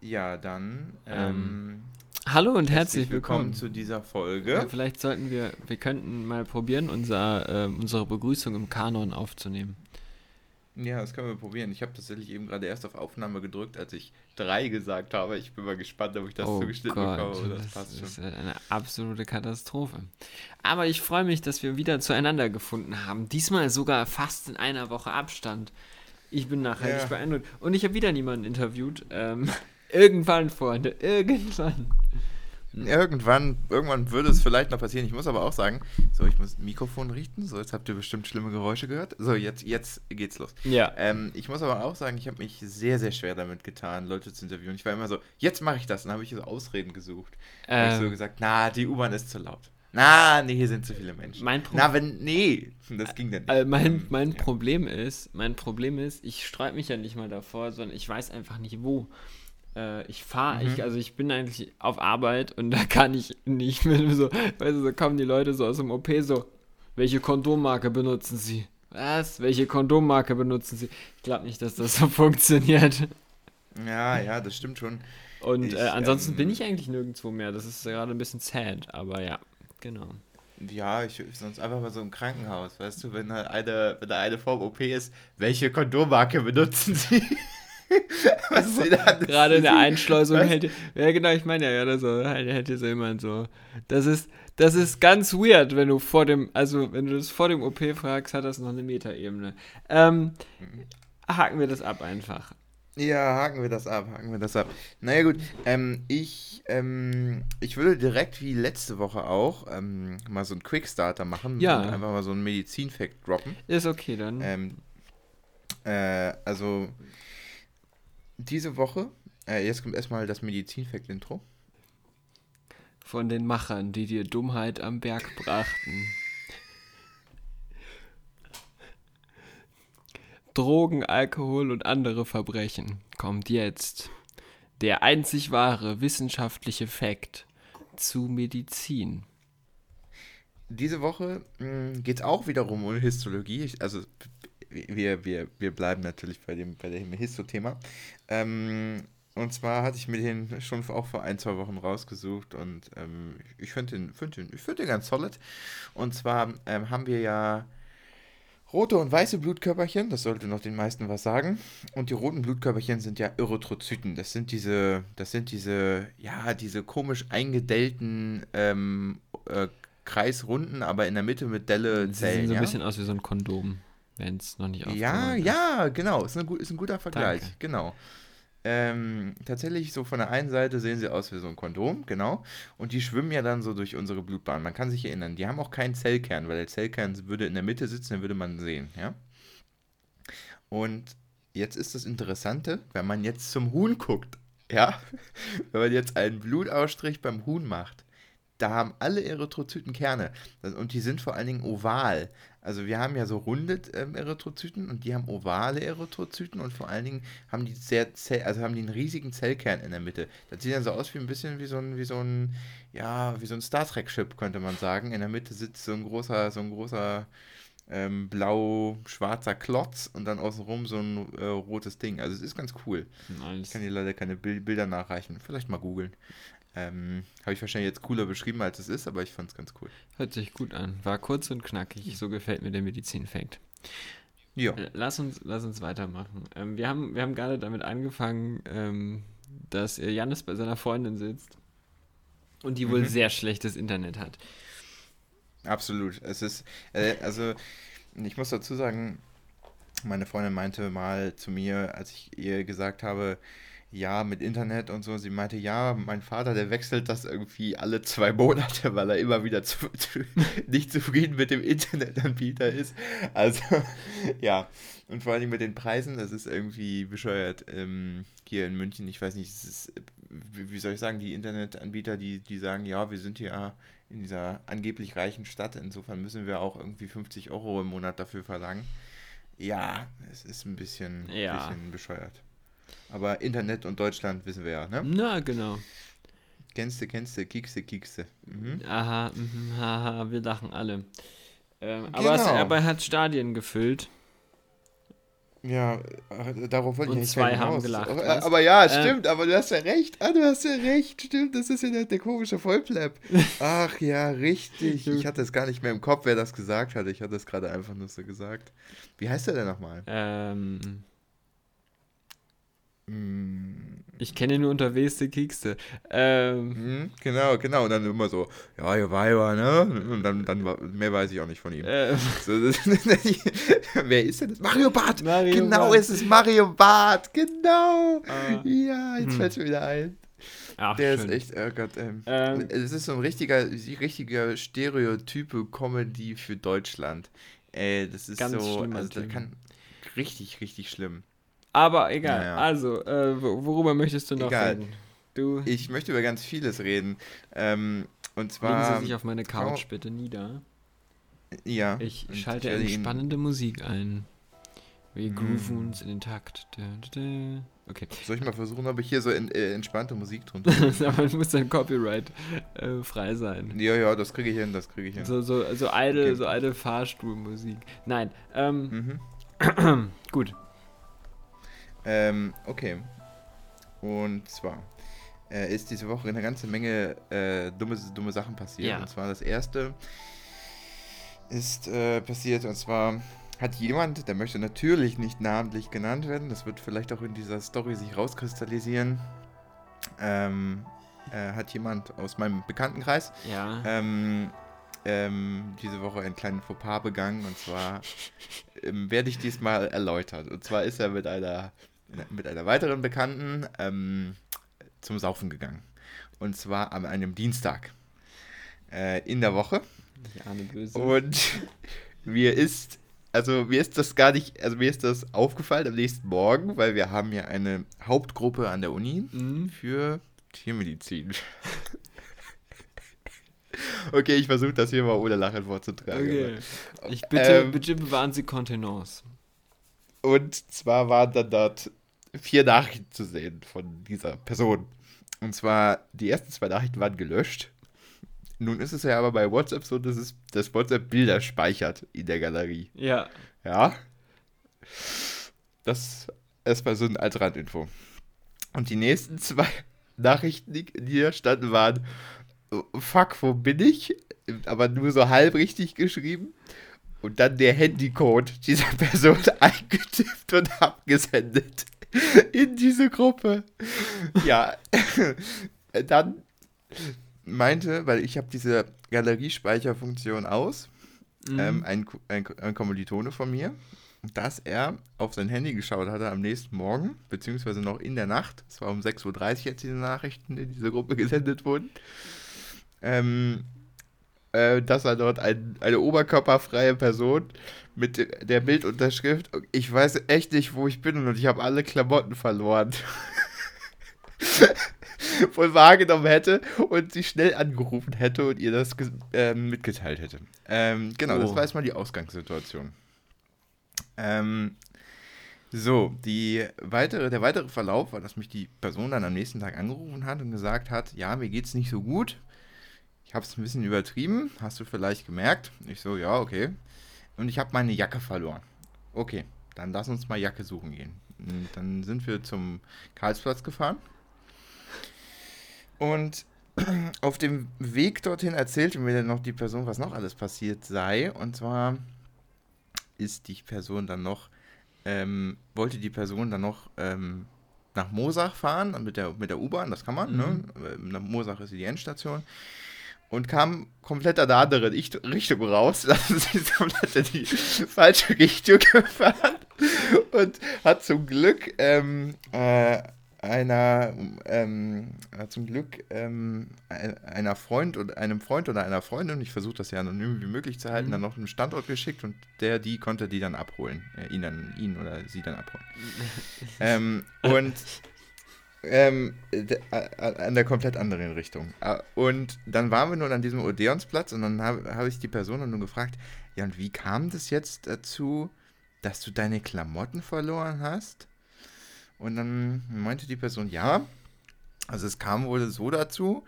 Ja, dann. Ähm, Ähm, Hallo und herzlich willkommen. zu dieser Folge. Ja, vielleicht sollten wir, wir könnten mal probieren, unser, äh, unsere Begrüßung im Kanon aufzunehmen. Ja, das können wir probieren. Ich habe tatsächlich eben gerade erst auf Aufnahme gedrückt, als ich drei gesagt habe. Ich bin mal gespannt, ob ich das oh zugeschnitten Gott, bekomme. Das, das ist eine absolute Katastrophe. Aber ich freue mich, dass wir wieder zueinander gefunden haben. Diesmal sogar fast in einer Woche Abstand. Ich bin nachhaltig Ja. beeindruckt. Und ich habe wieder niemanden interviewt. Ähm, irgendwann, Freunde, irgendwann. Irgendwann, irgendwann würde es vielleicht noch passieren. Ich muss aber auch sagen, so, ich muss Mikrofon richten. So, jetzt habt ihr bestimmt schlimme Geräusche gehört. So, jetzt, jetzt geht's los. Ja. Ähm, ich muss aber auch sagen, ich habe mich sehr, sehr schwer damit getan, Leute zu interviewen. Ich war immer so, jetzt mache ich das. Und dann habe ich so Ausreden gesucht. Hab ich so Ähm, gesagt, na, die U-Bahn ist zu laut. Na, nee, hier sind zu viele Menschen. mein Pro Na, wenn, nee, das ging dann nicht. äh, mein, Ähm, mein ja. Problem ist, mein Problem ist, ich sträube mich ja nicht mal davor, sondern ich weiß einfach nicht wo. Äh, ich fahre, Mhm. ich, also ich bin eigentlich auf Arbeit und da kann ich nicht mehr so, weißt du, so kommen die Leute so aus dem OP so, welche Kondommarke benutzen sie? Was? Welche Kondommarke benutzen sie? Ich glaube nicht, dass das so funktioniert. Ja, ja, das stimmt schon. Und Ich, äh, ansonsten ähm, bin ich eigentlich nirgendwo mehr. Das ist gerade ein bisschen sad, aber ja, genau. Ja, ich sonst einfach mal so im Krankenhaus, weißt du, wenn halt eine, wenn da eine vorm OP ist, welche Kondommarke benutzen sie? Was sie da Gerade in der? Einschleusung Was? hätte. Ja, genau, ich meine ja gerade so, halt, hätte so jemand so. Das ist, das ist ganz weird, wenn du vor dem, also wenn du das vor dem OP fragst, hat das noch eine Metaebene. Ähm, haken wir das ab einfach. Ja, haken wir das ab, haken wir das ab. Naja gut, ähm, ich, ähm, ich würde direkt wie letzte Woche auch ähm, mal so einen Quickstarter machen Ja. und einfach mal so einen Medizin-Fact droppen. Ist okay dann. Ähm, äh, also diese Woche, äh, jetzt kommt erstmal das Medizin-Fact-Intro. Von den Machern, die dir Dummheit am Berg brachten. Drogen, Alkohol und andere Verbrechen kommt jetzt. Der einzig wahre wissenschaftliche Fakt zu Medizin. Diese Woche geht es auch wiederum um Histologie. Ich, also wir, wir, wir bleiben natürlich bei dem, bei dem Histo-Thema. Ähm, und zwar hatte ich mir den schon auch vor ein, zwei Wochen rausgesucht und ähm, ich finde den, find den, ich find den ganz solid. Und zwar ähm, haben wir ja rote und weiße Blutkörperchen, das sollte noch den meisten was sagen. Und die roten Blutkörperchen sind ja Erythrozyten. Das sind diese, das sind diese, ja, diese komisch eingedellten ähm, äh, kreisrunden, aber in der Mitte mit Delle Sie Zellen. sehen so ein ja? bisschen aus wie so ein Kondom, wenn es noch nicht Ja, ist. ja, genau. Ist, eine, ist ein guter Vergleich. Danke. Genau. Ähm, tatsächlich, so von der einen Seite sehen sie aus wie so ein Kondom, genau. Und die schwimmen ja dann so durch unsere Blutbahn. Man kann sich erinnern, die haben auch keinen Zellkern, weil der Zellkern würde in der Mitte sitzen, den würde man sehen, ja. Und jetzt ist das Interessante, wenn man jetzt zum Huhn guckt, ja. Wenn man jetzt einen Blutausstrich beim Huhn macht, da haben alle Erythrozyten Kerne. Und die sind vor allen Dingen oval. Also wir haben ja so runde ähm, Erythrozyten und die haben ovale Erythrozyten und vor allen Dingen haben die sehr Zell, also haben die einen riesigen Zellkern in der Mitte. Das sieht dann so aus wie ein bisschen wie so ein, wie so ein, ja, wie so ein Star Trek-Ship, könnte man sagen. In der Mitte sitzt so ein großer, so ein großer ähm, blau-schwarzer Klotz und dann außenrum so ein äh, rotes Ding. Also es ist ganz cool. Ich Nice. kann dir leider keine Bil Bilder nachreichen. Vielleicht mal googeln. Ähm, Habe ich wahrscheinlich jetzt cooler beschrieben, als es ist, aber ich fand es ganz cool. Hört sich gut an. War kurz und knackig. So gefällt mir der Medizin-Fact. Ja. Lass uns, lass uns weitermachen. Ähm, wir, haben, wir haben gerade damit angefangen, ähm, dass äh, Janis bei seiner Freundin sitzt und die wohl Mhm. sehr schlechtes Internet hat. Absolut. Es ist, äh, also, ich muss dazu sagen, meine Freundin meinte mal zu mir, als ich ihr gesagt habe, ja, mit Internet und so, sie meinte, ja, mein Vater, der wechselt das irgendwie alle zwei Monate, weil er immer wieder zu, zu, nicht zufrieden mit dem Internetanbieter ist. Also, ja, und vor allem mit den Preisen, das ist irgendwie bescheuert. Ähm, hier in München, ich weiß nicht, es ist, wie wie soll ich sagen, die Internetanbieter, die, die sagen, ja, wir sind hier in dieser angeblich reichen Stadt, insofern müssen wir auch irgendwie 50 Euro im Monat dafür verlangen. Ja, es ist ein bisschen, Ja. bisschen bescheuert. Aber Internet und Deutschland wissen wir ja, ne? Na, genau. Kennst du, kennst du, kiekste, kiekste. Mhm. Aha, mhm, haha, wir lachen alle. Ähm, Genau. aber er hat Stadien gefüllt. Ja, äh, darauf wollte Und ich nicht zwei haben gelacht, Aber, aber ja, Äh. stimmt, aber du hast ja recht. Ah, du hast ja recht, stimmt. Das ist ja der, der komische Vollplap. Ach ja, richtig. Ich hatte es gar nicht mehr im Kopf, wer das gesagt hat. Ich hatte es gerade einfach nur so gesagt. Wie heißt der denn nochmal? Ähm, Hm, ich kenne ihn nur unter Weste Kiekste. Ähm, hm, genau, genau. Und dann immer so, ja, ihr Weiber, ne? Und dann, dann mehr weiß ich auch nicht von ihm. äh, So, das, wer ist denn das? Mario Barth! Mario genau, Barth. es ist Mario Barth! Genau! Ah. Ja, jetzt Hm. fällt mir wieder ein. ach, Der schön. ist echt, oh Gott, ähm, Ähm, es ist so ein richtiger, richtiger Stereotype Comedy für Deutschland. Ey, das ist so, also da Typ. kann richtig, richtig schlimm. Aber egal. Naja. Also, äh, wo- worüber möchtest du noch Egal. reden? Du, Ich möchte über ganz vieles reden. Ähm, und legen zwar, Sie sich auf meine Couch Frau- bitte nieder. ja. Ich schalte entspannende Musik ein. Wir Mm. grooven uns in den Takt. Da, da, da. Okay. Soll ich mal versuchen, ob ich hier so in, äh, entspannte Musik drunter? Aber muss dann Copyright äh, frei sein. Ja, ja, das kriege ich hin, das kriege ich hin. So, so, so idle, Okay. so idle Fahrstuhlmusik. Nein, ähm, Mhm. gut. Ähm, okay. Und zwar äh, ist diese Woche eine ganze Menge äh, dumme, dumme Sachen passiert. Ja. Und zwar das erste ist äh, passiert, und zwar hat jemand, der möchte natürlich nicht namentlich genannt werden, das wird vielleicht auch in dieser Story sich rauskristallisieren, ähm, äh, hat jemand aus meinem Bekanntenkreis Ja. ähm, ähm, diese Woche einen kleinen Fauxpas begangen und zwar ähm, werde ich diesmal erläutert. Und zwar ist er mit einer, mit einer weiteren Bekannten ähm, zum Saufen gegangen. Und zwar an einem Dienstag äh, in der Woche. Und mir ist, also mir ist das gar nicht, also mir ist das aufgefallen am nächsten Morgen, weil wir haben ja eine Hauptgruppe an der Uni Mhm. für Tiermedizin. okay, ich versuche das hier mal ohne Lachen vorzutragen. Okay. Ich bitte, Ähm, bitte bewahren Sie Kontenance. Und zwar waren dann dort vier Nachrichten zu sehen von dieser Person. Und zwar, die ersten zwei Nachrichten waren gelöscht. Nun ist es ja aber bei WhatsApp so, dass es das WhatsApp Bilder speichert in der Galerie. Ja. Ja. Das erstmal so ein als Randinfo. Und die nächsten zwei Nachrichten, die da standen, waren: Fuck, wo bin ich? Aber nur so halb richtig geschrieben. Und dann der Handycode dieser Person eingetippt und abgesendet in diese Gruppe. Ja, dann meinte, weil ich habe diese Galeriespeicherfunktion aus, Mhm. ähm, ein, ein, ein Kommilitone von mir, dass er auf sein Handy geschaut hatte am nächsten Morgen, beziehungsweise noch in der Nacht. Es war um 6.30 Uhr, als diese Nachrichten in diese Gruppe gesendet wurden. Ähm, äh, dass er dort ein, eine oberkörperfreie Person mit der Bildunterschrift, ich weiß echt nicht, wo ich bin und ich habe alle Klamotten verloren. wohl wahrgenommen hätte und sie schnell angerufen hätte und ihr das ähm, mitgeteilt hätte. Ähm, genau, das Oh. war erstmal die Ausgangssituation. Ähm, so, die weitere, der weitere Verlauf war, dass mich die Person dann am nächsten Tag angerufen hat und gesagt hat, ja, mir geht's nicht so gut. Ich habe es ein bisschen übertrieben, hast du vielleicht gemerkt? Ich so, ja, okay. Und ich habe meine Jacke verloren. Okay, dann lass uns mal Jacke suchen gehen. Und dann sind wir zum Karlsplatz gefahren. Und auf dem Weg dorthin erzählte mir dann noch die Person, was noch alles passiert sei. Und zwar ist die Person dann noch, ähm, wollte die Person dann noch ähm, nach Mosach fahren mit der, mit der U-Bahn, das kann man, ne? Ähm, Nach Mosach ist die Endstation. Und kam komplett an der anderen Ich- Richtung raus. Sie ist komplett in die falsche Richtung gefahren. Und hat zum Glück ähm, äh, einer ähm, hat zum Glück ähm, ein- einer Freund und einem Freund oder einer Freundin, ich versuche das ja anonym wie möglich zu halten, Mhm. dann noch einen Standort geschickt und der, die konnte die dann abholen. Äh, ihn dann, ihn oder sie dann abholen. ähm, und ähm, an der komplett anderen Richtung. Äh, Und dann waren wir nun an diesem Odeonsplatz und dann habe hab ich die Person nur gefragt, ja und wie kam das jetzt dazu, dass du deine Klamotten verloren hast? Und dann meinte die Person, ja, also es kam wohl so dazu,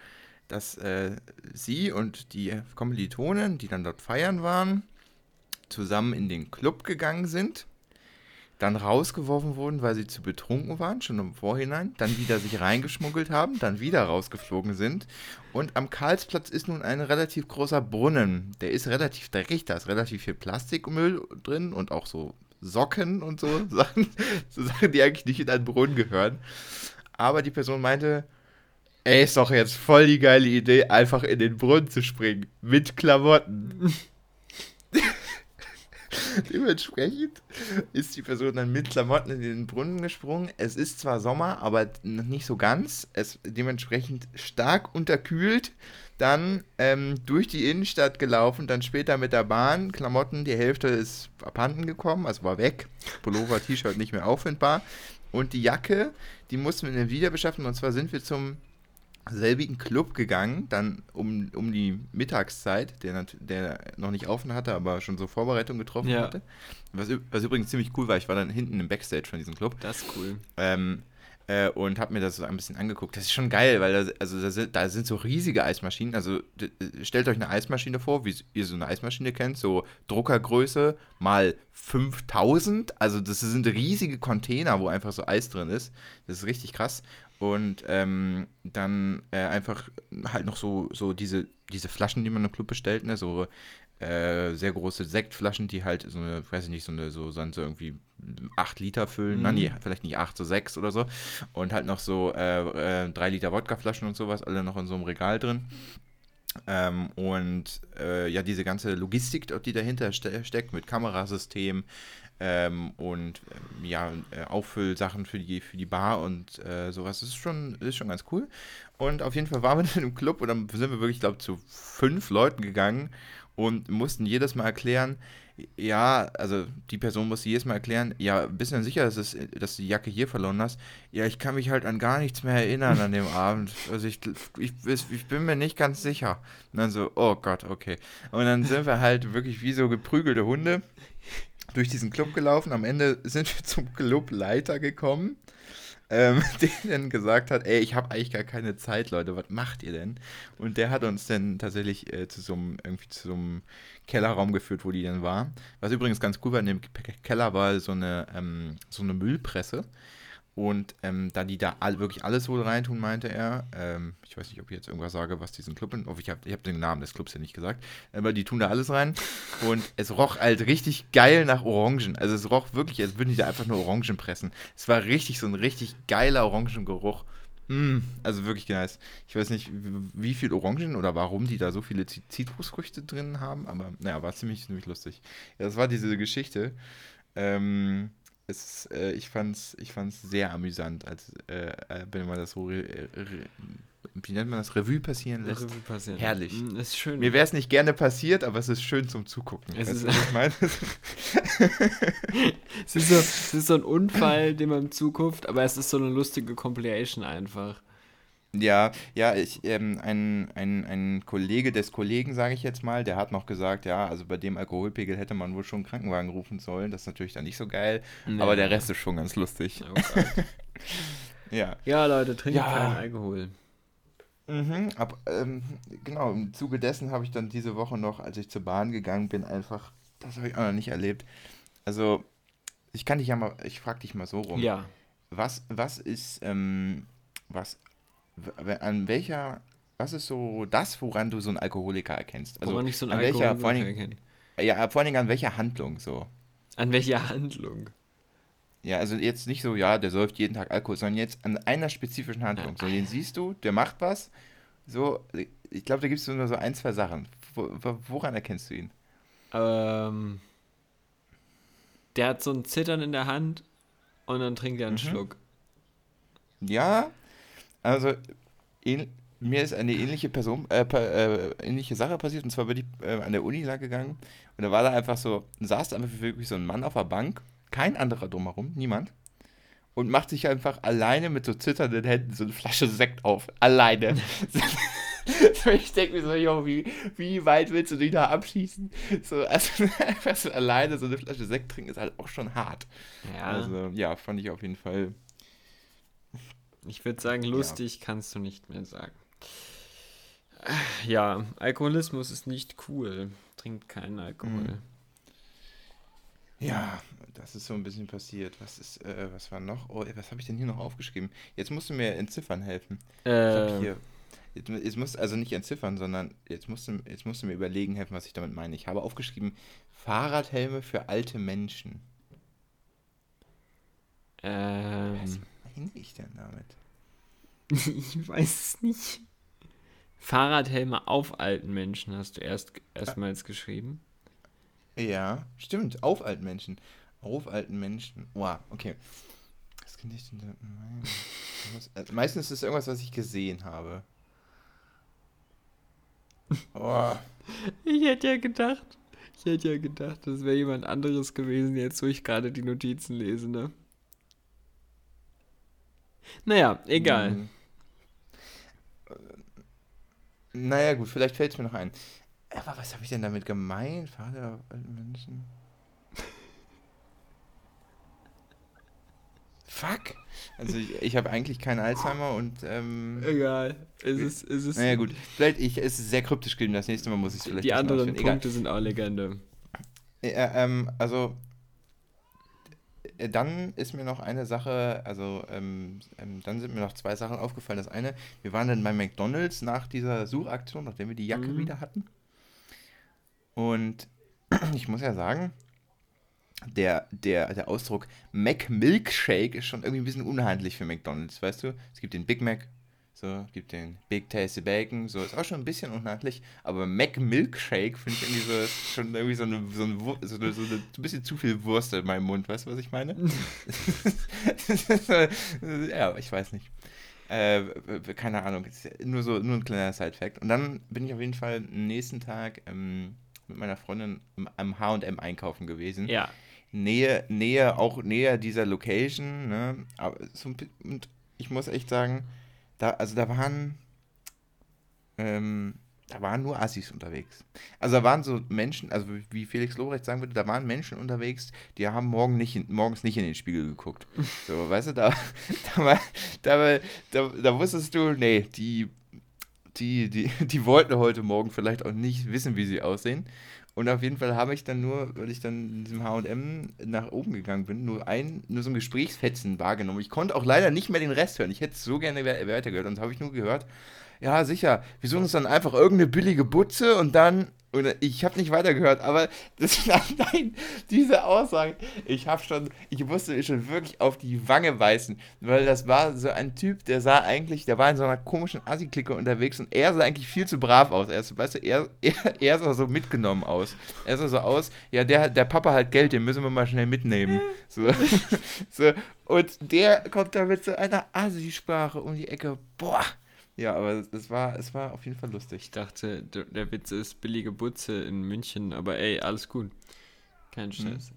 dass äh, sie und die Kommilitonen, die dann dort feiern waren, zusammen in den Club gegangen sind. Dann rausgeworfen wurden, weil sie zu betrunken waren, schon im Vorhinein, dann wieder sich reingeschmuggelt haben, dann wieder rausgeflogen sind. Und am Karlsplatz ist nun ein relativ großer Brunnen. Der ist relativ dreckig, da ist relativ viel Plastikmüll drin und auch so Socken und so Sachen, so Sachen, die eigentlich nicht in einen Brunnen gehören. Aber die Person meinte, ey, ist doch jetzt voll die geile Idee, einfach in den Brunnen zu springen. Mit Klamotten. Dementsprechend ist die Person dann mit Klamotten in den Brunnen gesprungen. Es ist zwar Sommer, aber noch nicht so ganz. Es dementsprechend stark unterkühlt. Dann ähm, durch die Innenstadt gelaufen, dann später mit der Bahn. Klamotten, die Hälfte ist abhanden gekommen, also war weg. Pullover, T-Shirt nicht mehr auffindbar. Und die Jacke, die mussten wir dann wieder beschaffen. Und zwar sind wir zum selbigen Club gegangen, dann um, um die Mittagszeit, der, der noch nicht offen hatte, aber schon so Vorbereitungen getroffen ja. hatte. Was, was, übrigens ziemlich cool war, ich war dann hinten im Backstage von diesem Club. Das ist cool. Ähm, äh, und habe mir das so ein bisschen angeguckt. Das ist schon geil, weil da, also da, sind, da sind so riesige Eismaschinen. Also stellt euch eine Eismaschine vor, wie ihr so eine Eismaschine kennt, so Druckergröße mal 5000. Also das sind riesige Container, wo einfach so Eis drin ist. Das ist richtig krass. Und ähm, dann äh, einfach halt noch so, so diese, diese Flaschen, die man im Club bestellt, ne? so äh, sehr große Sektflaschen, die halt so eine, weiß ich nicht, so eine, so, so irgendwie 8 Liter füllen, mhm. Nein, nee, vielleicht nicht 8, so 6 oder so. Und halt noch so äh, äh, 3 Liter Wodkaflaschen und sowas, alle noch in so einem Regal drin. Ähm, und äh, ja, diese ganze Logistik, die dahinter ste steckt, mit Kamerasystem, ähm, und ähm, ja, äh, Auffüllsachen für die, für die Bar und äh, sowas. Das ist schon, ist schon ganz cool. Und auf jeden Fall waren wir dann im Club und dann sind wir wirklich, ich glaube, zu fünf Leuten gegangen und mussten jedes Mal erklären, ja, also die Person musste jedes Mal erklären, ja, bist du denn sicher, dass, es, dass du die Jacke hier verloren hast? Ja, ich kann mich halt an gar nichts mehr erinnern an dem Abend. Also ich, ich, ich bin mir nicht ganz sicher. Und dann so, oh Gott, okay. Und dann sind wir halt wirklich wie so geprügelte Hunde durch diesen Club gelaufen. Am Ende sind wir zum Clubleiter gekommen, ähm, der dann gesagt hat, ey, ich habe eigentlich gar keine Zeit, Leute, was macht ihr denn? Und der hat uns dann tatsächlich äh, zu so einem, irgendwie zu so einem Kellerraum geführt, wo die dann war. Was übrigens ganz cool war, in dem Keller war so eine, ähm, so eine Müllpresse. Und ähm, da die da all, wirklich alles wohl reintun, meinte er, ähm, ich weiß nicht, ob ich jetzt irgendwas sage, was diesen Club, oh, ich habe ich hab den Namen des Clubs ja nicht gesagt, aber die tun da alles rein und es roch halt richtig geil nach Orangen. Also es roch wirklich, als würden die da einfach nur Orangen pressen. Es war richtig so ein richtig geiler Orangengeruch. Mm, also wirklich nice. Ich weiß nicht, wie viel Orangen oder warum die da so viele Zitrusfrüchte drin haben, aber naja, war ziemlich, ziemlich lustig. Ja, das war diese Geschichte. Ähm, es, äh, ich fand es ich fand's sehr amüsant, als äh, äh wenn man das so, re, re, wie nennt man das, Revue passieren lässt. Revue passieren. Herrlich. Mm, ist schön. Mir wäre es nicht gerne passiert, aber es ist schön zum Zugucken. Es, ist, ich meine? es, ist so, es ist so ein Unfall, den man zuguckt, aber es ist so eine lustige Compilation einfach. Ja, ja, ich, ähm, ein, ein, ein Kollege des Kollegen, sage ich jetzt mal, der hat noch gesagt, ja, also bei dem Alkoholpegel hätte man wohl schon einen Krankenwagen rufen sollen. Das ist natürlich dann nicht so geil, nee. aber der Rest ist schon ganz lustig. Oh ja. Ja, Leute, trinkt ja. keinen Alkohol. Mhm, ab, ähm, genau, im Zuge dessen habe ich dann diese Woche noch, als ich zur Bahn gegangen bin, einfach, das habe ich auch noch nicht erlebt. Also, ich kann dich ja mal, ich frage dich mal so rum. Ja. Was, was ist, ähm, was an welcher, was ist so das, woran du so einen Alkoholiker erkennst? Also woran ich so einen an welcher, vor allen Dingen, Ja, vor allen Dingen an welcher Handlung so? An welcher Handlung? Ja, also jetzt nicht so, ja, der säuft jeden Tag Alkohol, sondern jetzt an einer spezifischen Handlung. So, den siehst du, der macht was. So, ich glaube, da gibt es nur so ein, zwei Sachen. Woran erkennst du ihn? Ähm, der hat so ein Zittern in der Hand und dann trinkt er einen mhm. Schluck. Ja, also, ähn, mir ist eine ähnliche Person, äh, äh, ähnliche Sache passiert, und zwar bin ich äh, an der Uni lang gegangen und da war da einfach so, saß da einfach wirklich so ein Mann auf der Bank, kein anderer drumherum, niemand, und macht sich einfach alleine mit so zitternden Händen so eine Flasche Sekt auf. Alleine. ich denke mir so, jo, wie, wie weit willst du dich da abschießen? So, also einfach so alleine so eine Flasche Sekt trinken ist halt auch schon hart. Ja. Also, ja, fand ich auf jeden Fall ich würde sagen, lustig ja. kannst du nicht mehr sagen. Ja, Alkoholismus ist nicht cool. Trinkt keinen Alkohol. Mhm. Ja, das ist so ein bisschen passiert. Was ist, äh, was war noch? Oh, was habe ich denn hier noch aufgeschrieben? Jetzt musst du mir entziffern helfen. Ich habe Äh, hier. Jetzt, jetzt musst also nicht entziffern, sondern jetzt musst, du, jetzt musst du mir überlegen helfen, was ich damit meine. Ich habe aufgeschrieben, Fahrradhelme für alte Menschen. Was meine ich denn damit? ich weiß es nicht. Fahrradhelme auf alten Menschen hast du erst erstmals geschrieben. Ja, stimmt, auf alten Menschen. Auf alten Menschen. Wow, okay. Was kann ich denn da? Nein. Was- also meistens ist es irgendwas, was ich gesehen habe. Oh, Ich hätte ja gedacht, ich hätte ja gedacht, das wäre jemand anderes gewesen, jetzt wo ich gerade die Notizen lese, ne? Naja, egal. hm. Äh, Naja, gut, vielleicht fällt es mir noch ein. Aber was habe ich denn damit gemeint? Vater alten Menschen? Fuck. Also ich, ich habe eigentlich keinen Alzheimer und ähm, Egal. Es ist, es ist naja gut, vielleicht ich, es ist sehr kryptisch geschrieben, das nächste Mal muss ich es vielleicht die anderen ausführen. Egal. Punkte sind auch Legende. Ja, ähm, also äh, dann ist mir noch eine Sache, also ähm, ähm, dann sind mir noch zwei Sachen aufgefallen. Das eine, wir waren dann bei McDonald's nach dieser Suchaktion, nachdem wir die Jacke Mhm. wieder hatten. Und ich muss ja sagen, der, der, der Ausdruck Mac Milkshake ist schon irgendwie ein bisschen unhandlich für McDonald's, weißt du? Es gibt den Big Mac, so, gibt den Big Tasty Bacon, so, ist auch schon ein bisschen unhandlich, aber Mac Milkshake finde ich irgendwie so, ist schon irgendwie so eine, so, Wur- so, eine, so, eine, so ein bisschen zu viel Wurst in meinem Mund, weißt du, was ich meine? ja, ich weiß nicht. Äh, keine Ahnung, nur so, nur ein kleiner Side-Fact. Und dann bin ich auf jeden Fall am nächsten Tag ähm, mit meiner Freundin am H&M einkaufen gewesen. Ja. Nähe, Nähe, auch näher dieser Location, ne? Aber so ein und ich muss echt sagen, da, also da waren, ähm, da waren nur Assis unterwegs. Also da waren so Menschen, also wie Felix Lobrecht sagen würde, da waren Menschen unterwegs, die haben morgen nicht morgens nicht in den Spiegel geguckt. So, weißt du, da, da, da, da wusstest du, nee, die, die, die, die wollten heute Morgen vielleicht auch nicht wissen, wie sie aussehen. Und auf jeden Fall habe ich dann nur, weil ich dann in diesem H&M nach oben gegangen bin, nur ein, nur so ein Gesprächsfetzen wahrgenommen. Ich konnte auch leider nicht mehr den Rest hören. Ich hätte es so gerne we- weitergehört. Und habe ich nur gehört, ja, sicher, wir suchen uns dann einfach irgendeine billige Butze und dann, oder ich habe nicht weitergehört, aber das, nein, diese Aussage, ich habe schon, ich musste mir schon wirklich auf die Wange beißen, weil das war so ein Typ, der sah eigentlich, der war in so einer komischen Assi-Clique unterwegs und er sah eigentlich viel zu brav aus. Er, weißt du, er, er, er sah so mitgenommen aus. Er sah so aus, ja, der, der Papa hat Geld, den müssen wir mal schnell mitnehmen. So, so, und der kommt da mit so einer Assi-Sprache um die Ecke. Boah. Ja, aber das war, es war auf jeden Fall lustig. Ich dachte, der Witz ist billige Butze in München, aber ey, alles gut. Kein Stress.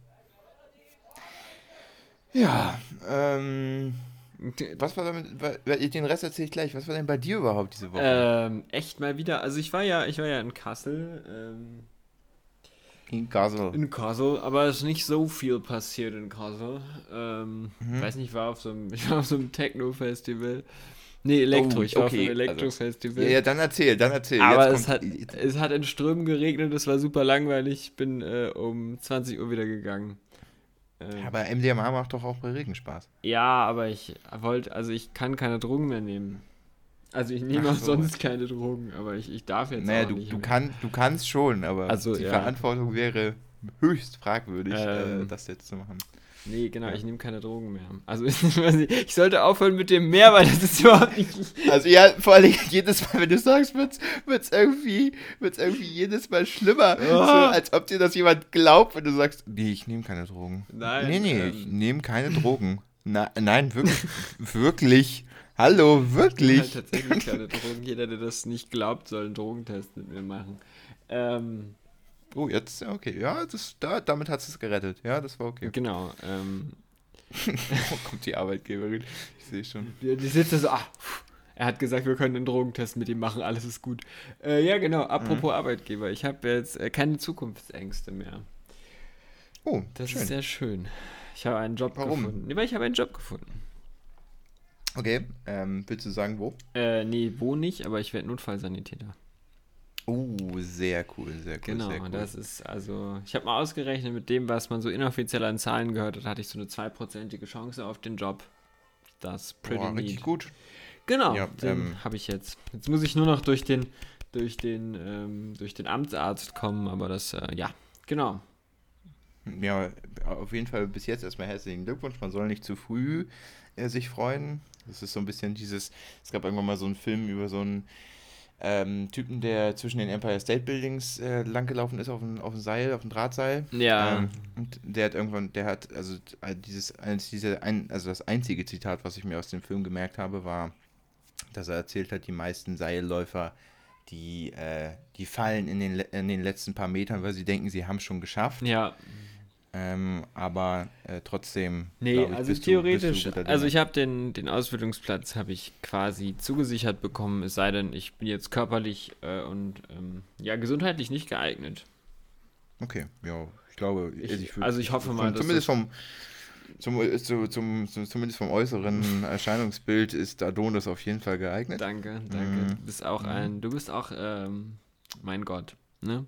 Ja, ähm, was war damit, den Rest erzähle ich gleich. Was war denn bei dir überhaupt diese Woche? Ähm, echt mal wieder. Also ich war ja, ich war ja in Kassel, ähm, In Kassel. in Kassel, aber es ist nicht so viel passiert in Kassel. Ähm, Mhm. weiß nicht, ich war auf so einem, ich war auf so einem Techno-Festival. Nee, Elektro, Oh, ich war okay, auf einem also- Elektro-Festival. Ja, ja, dann erzähl, dann erzähl. aber es hat, es hat in Strömen geregnet, es war super langweilig. Ich bin äh, um 20 Uhr wieder gegangen. Ähm, Aber MDMA macht doch auch bei Regen Spaß. Ja, aber ich wollte, also ich kann keine Drogen mehr nehmen. Also ich nehme Ach auch so. sonst keine Drogen, aber ich, ich darf jetzt Naja, auch du, nicht du, kann, du kannst schon, aber Also, die ja. Verantwortung wäre höchst fragwürdig, äh, Ähm. das jetzt zu machen. Nee, genau, Ja. ich nehme keine Drogen mehr. Also ich sollte aufhören mit dem mehr, weil das ist überhaupt nicht. Also ja, vor allem jedes Mal, wenn du sagst, wird's, wird's irgendwie, wird's irgendwie jedes Mal schlimmer. So, Ah. als ob dir das jemand glaubt, wenn du sagst, nee, ich nehme keine Drogen. Nein, Nee, nee, ähm. ich nehme keine Drogen. Na, nein, wirklich. wirklich. Hallo, wirklich. Halt tatsächlich keine Drogen. Jeder, der das nicht glaubt, soll einen Drogentest mit mir machen. Ähm, Oh, jetzt, okay. Ja, das, da, damit hat es gerettet. Ja, das war okay. genau. Ähm, Oh, kommt die Arbeitgeberin. Ich sehe schon. die, die sitzt da so, ah, er hat gesagt, wir können einen Drogentest mit ihm machen, alles ist gut. Äh, ja, genau, apropos Mhm. Arbeitgeber. Ich habe jetzt äh, keine Zukunftsängste mehr. Oh, Das schön. ist sehr schön. Ich habe einen Job Warum? gefunden. Nee, weil ich habe einen Job gefunden. Okay, ähm, willst du sagen, wo? Äh, nee, wo nicht, aber ich werde Notfallsanitäter. Oh, sehr cool, sehr cool. Genau, sehr cool. das ist also, ich habe mal ausgerechnet, mit dem, was man so inoffiziell an Zahlen gehört hat, hatte ich so eine zweiprozentige Chance auf den Job. Das pretty Boah, richtig neat. gut. Genau, Ja, ähm, habe ich jetzt. Jetzt muss ich nur noch durch den, durch den, ähm, durch den Amtsarzt kommen, aber das, äh, ja, genau. Ja, auf jeden Fall bis jetzt erstmal herzlichen Glückwunsch. Man soll nicht zu früh äh, sich freuen. Das ist so ein bisschen dieses, es gab irgendwann mal so einen Film über so einen ähm, Typen, der zwischen den Empire State Buildings äh, langgelaufen ist auf dem, auf Seil, auf dem Drahtseil. Ja, Ähm, und der hat irgendwann, der hat, also dieses, dieser, ein, also das einzige Zitat, was ich mir aus dem Film gemerkt habe, war, dass er erzählt hat, die meisten Seilläufer, die, äh, die fallen in den, in den letzten paar Metern, weil sie denken, sie haben es schon geschafft. ja. Ähm, aber äh, trotzdem. Nee, ich, also theoretisch, du also ich habe den, den Ausbildungsplatz habe ich quasi zugesichert bekommen, es sei denn, ich bin jetzt körperlich äh, und ähm, ja, gesundheitlich nicht geeignet. Okay, ja, ich glaube, Ich- würd- also ich hoffe mal, dass Zumindest vom. Zum, äh, zu, zum, zum, zumindest vom äußeren Erscheinungsbild ist Adonis auf jeden Fall geeignet. Danke, danke. Mhm. Du bist auch ein, du bist auch ähm, mein Gott, ne?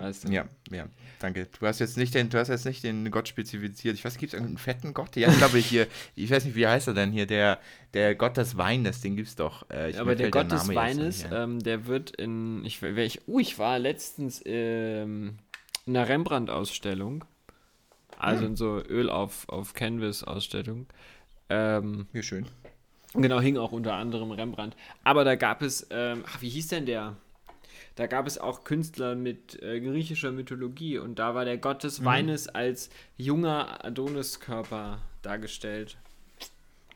Weißt du? Ja, ja, danke. Du hast jetzt nicht den, du hast jetzt nicht den Gott spezifiziert. Ich weiß, gibt es irgendeinen fetten Gott? Ja, ich glaube hier, ich weiß nicht, wie heißt er denn hier, der, der Gott des Weines, den gibt's doch. Äh, ich- Aber der Gott des Weines, ähm, der wird in, ich, ich, uh, ich war letztens ähm, in einer Rembrandt-Ausstellung, also Hm. in so Öl auf, auf Canvas-Ausstellung. Ähm, Wie schön. genau, hing auch unter anderem Rembrandt. Aber da gab es, ähm, ach, wie hieß denn der? Da gab es auch Künstler mit äh, griechischer Mythologie und da war der Gott Mhm. des Weines als junger Adoniskörper dargestellt.